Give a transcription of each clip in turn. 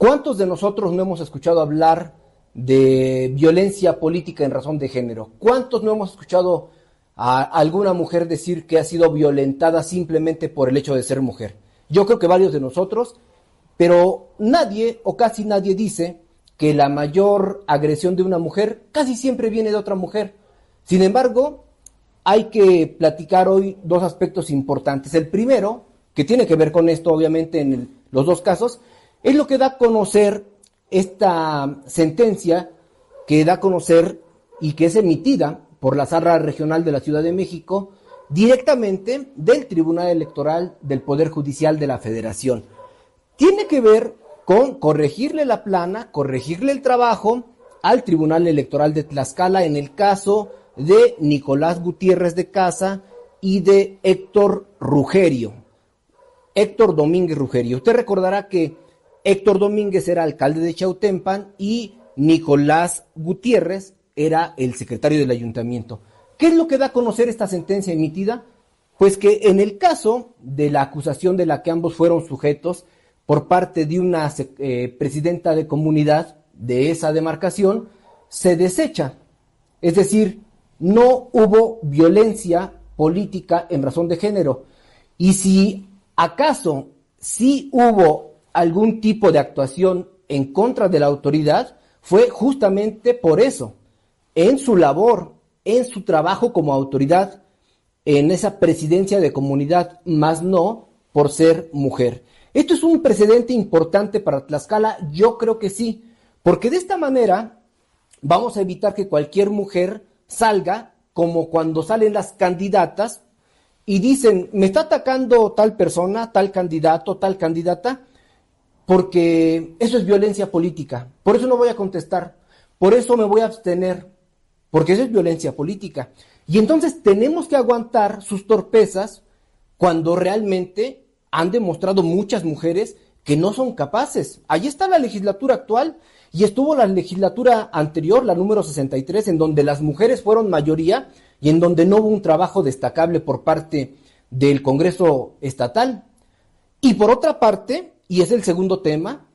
¿Cuántos de nosotros no hemos escuchado hablar de violencia política en razón de género? ¿Cuántos no hemos escuchado a alguna mujer decir que ha sido violentada simplemente por el hecho de ser mujer? Yo creo que varios de nosotros, pero nadie o casi nadie dice que la mayor agresión de una mujer casi siempre viene de otra mujer. Sin embargo, hay que platicar hoy dos aspectos importantes. El primero, que tiene que ver con esto, obviamente, en los dos casos, es lo que da a conocer esta sentencia que da a conocer y que es emitida por la Sala Regional de la Ciudad de México directamente del Tribunal Electoral del Poder Judicial de la Federación. Tiene que ver con corregirle la plana, corregirle el trabajo al Tribunal Electoral de Tlaxcala en el caso de Nicolás Gutiérrez de Casa y de Héctor Rugerio. Héctor Domínguez Rugerio. Usted recordará que Héctor Domínguez era alcalde de Chautempan y Nicolás Gutiérrez era el secretario del ayuntamiento. ¿Qué es lo que da a conocer esta sentencia emitida? Pues que en el caso de la acusación de la que ambos fueron sujetos por parte de una eh, presidenta de comunidad de esa demarcación, se desecha. Es decir, no hubo violencia política en razón de género. Y si acaso sí hubo algún tipo de actuación en contra de la autoridad, fue justamente por eso, en su labor, en su trabajo como autoridad, en esa presidencia de comunidad, más no por ser mujer. ¿Esto es un precedente importante para Tlaxcala? Yo creo que sí, porque de esta manera vamos a evitar que cualquier mujer salga como cuando salen las candidatas y dicen, me está atacando tal persona, tal candidato, tal candidata, porque eso es violencia política. Por eso no voy a contestar, por eso me voy a abstener, porque eso es violencia política. Y entonces tenemos que aguantar sus torpezas cuando realmente han demostrado muchas mujeres que no son capaces. Allí está la legislatura actual y estuvo la legislatura anterior, la número 63, en donde las mujeres fueron mayoría y en donde no hubo un trabajo destacable por parte del Congreso estatal. Y por otra parte, y es el segundo tema,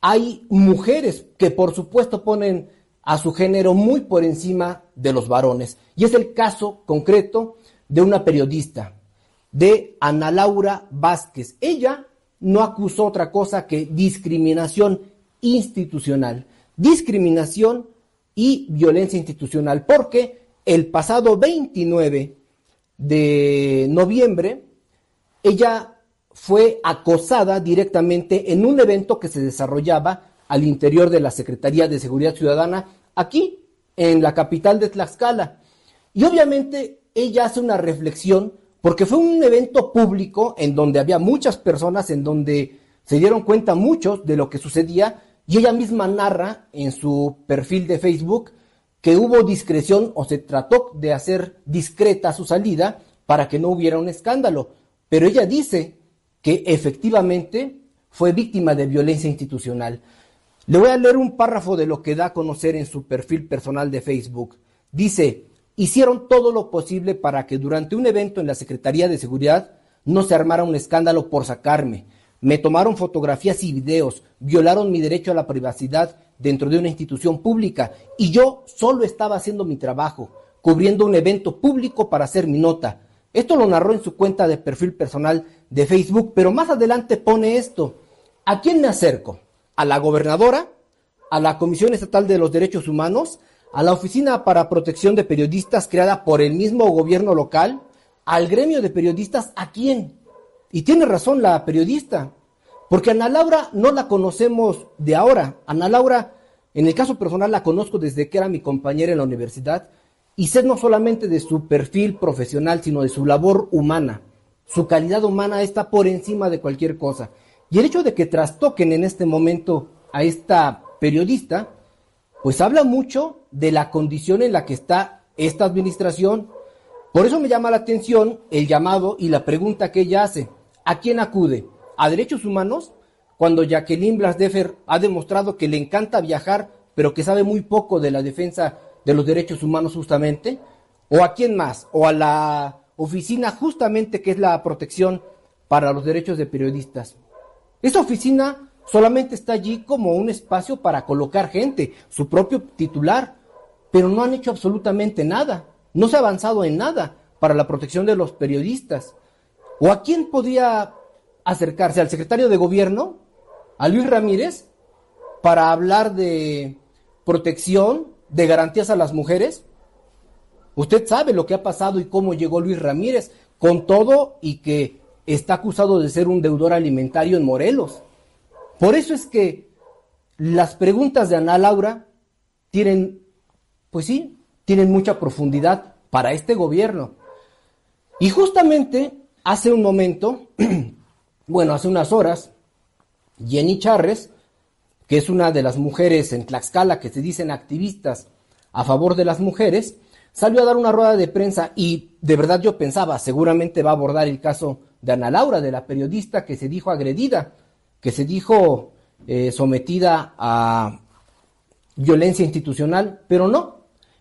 hay mujeres que por supuesto ponen a su género muy por encima de los varones. Y es el caso concreto de una periodista, de Ana Laura Vázquez. Ella no acusó otra cosa que discriminación institucional, discriminación y violencia institucional, porque el pasado 29 de noviembre ella fue acosada directamente en un evento que se desarrollaba al interior de la Secretaría de Seguridad Ciudadana aquí en la capital de Tlaxcala. Y obviamente ella hace una reflexión porque fue un evento público en donde había muchas personas, en donde se dieron cuenta muchos de lo que sucedía y ella misma narra en su perfil de Facebook que hubo discreción o se trató de hacer discreta su salida para que no hubiera un escándalo. Pero ella dice que efectivamente fue víctima de violencia institucional. Le voy a leer un párrafo de lo que da a conocer en su perfil personal de Facebook. Dice, hicieron todo lo posible para que durante un evento en la Secretaría de Seguridad no se armara un escándalo por sacarme. Me tomaron fotografías y videos, violaron mi derecho a la privacidad dentro de una institución pública y yo solo estaba haciendo mi trabajo, cubriendo un evento público para hacer mi nota. Esto lo narró en su cuenta de perfil personal de Facebook, pero más adelante pone esto. ¿A quién me acerco? ¿A la gobernadora? ¿A la Comisión Estatal de los Derechos Humanos? ¿A la Oficina para Protección de Periodistas creada por el mismo gobierno local? ¿Al gremio de periodistas? ¿A quién? Y tiene razón la periodista, porque Ana Laura no la conocemos de ahora. Ana Laura, en el caso personal, la conozco desde que era mi compañera en la universidad y sé no solamente de su perfil profesional, sino de su labor humana. Su calidad humana está por encima de cualquier cosa. Y el hecho de que trastoquen en este momento a esta periodista, pues habla mucho de la condición en la que está esta administración. Por eso me llama la atención el llamado y la pregunta que ella hace. ¿A quién acude? ¿A derechos humanos? Cuando Jacqueline Blasdefer ha demostrado que le encanta viajar, pero que sabe muy poco de la defensa de los derechos humanos justamente. ¿O a quién más? ¿O a la oficina justamente que es la protección para los derechos de periodistas? Esa oficina solamente está allí como un espacio para colocar gente, su propio titular, pero no han hecho absolutamente nada. No se ha avanzado en nada para la protección de los periodistas. ¿O a quién podría acercarse? ¿Al secretario de gobierno? ¿A Luis Ramírez? Para hablar de protección, de garantías a las mujeres. Usted sabe lo que ha pasado y cómo llegó Luis Ramírez, con todo y que está acusado de ser un deudor alimentario en Morelos. Por eso es que las preguntas de Ana Laura tienen, pues sí, tienen mucha profundidad para este gobierno. Y justamente hace un momento, bueno, hace unas horas, Jenny Charres, que es una de las mujeres en Tlaxcala que se dicen activistas a favor de las mujeres, salió a dar una rueda de prensa y de verdad yo pensaba, seguramente va a abordar el caso de Ana Laura, de la periodista que se dijo agredida, que se dijo eh, sometida a violencia institucional, pero no.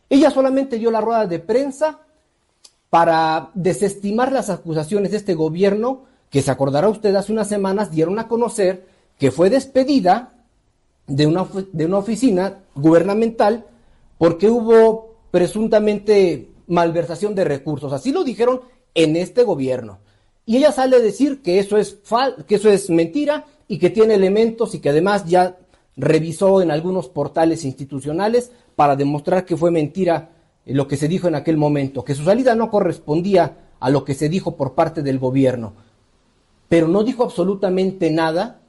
Ella solamente dio la rueda de prensa para desestimar las acusaciones de este gobierno, que se acordará usted hace unas semanas dieron a conocer que fue despedida de una, de una oficina gubernamental porque hubo presuntamente malversación de recursos. Así lo dijeron en este gobierno. Y ella sale a decir que eso es fal que eso es mentira y que tiene elementos y que además ya revisó en algunos portales institucionales para demostrar que fue mentira lo que se dijo en aquel momento, que su salida no correspondía a lo que se dijo por parte del gobierno. Pero no dijo absolutamente nada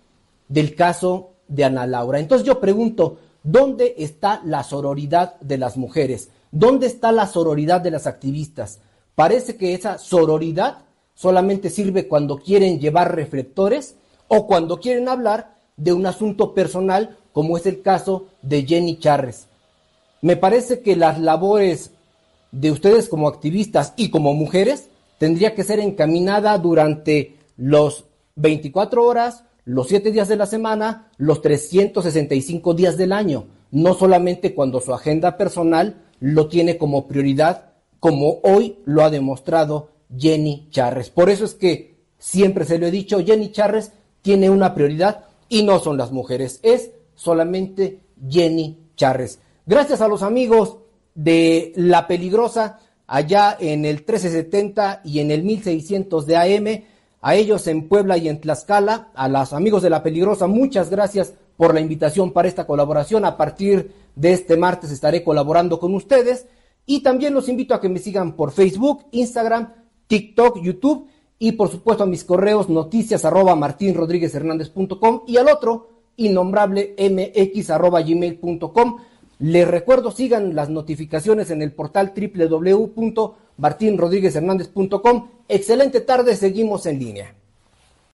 del caso de Ana Laura. Entonces yo pregunto, ¿dónde está la sororidad de las mujeres? ¿Dónde está la sororidad de las activistas? Parece que esa sororidad solamente sirve cuando quieren llevar reflectores o cuando quieren hablar de un asunto personal, como es el caso de Jenny Charres. Me parece que las labores de ustedes como activistas y como mujeres tendría que ser encaminada durante los 24 horas, los 7 días de la semana, los 365 días del año, no solamente cuando su agenda personal lo tiene como prioridad, como hoy lo ha demostrado Jenny Charres. Por eso es que siempre se lo he dicho, Jenny Charres tiene una prioridad y no son las mujeres, es solamente Jenny Charres. Gracias a los amigos de La Peligrosa allá en el 1370 y en el 1600 de AM, a ellos en Puebla y en Tlaxcala, a los amigos de La Peligrosa, muchas gracias por la invitación para esta colaboración. A partir de este martes estaré colaborando con ustedes y también los invito a que me sigan por Facebook, Instagram, TikTok, YouTube y por supuesto a mis correos noticias arroba martinrodríguezhernández.com y al otro innombrable mx arroba gmail.com les recuerdo, sigan las notificaciones en el portal www.martinrodríguezhernández.com. Excelente tarde, seguimos en línea.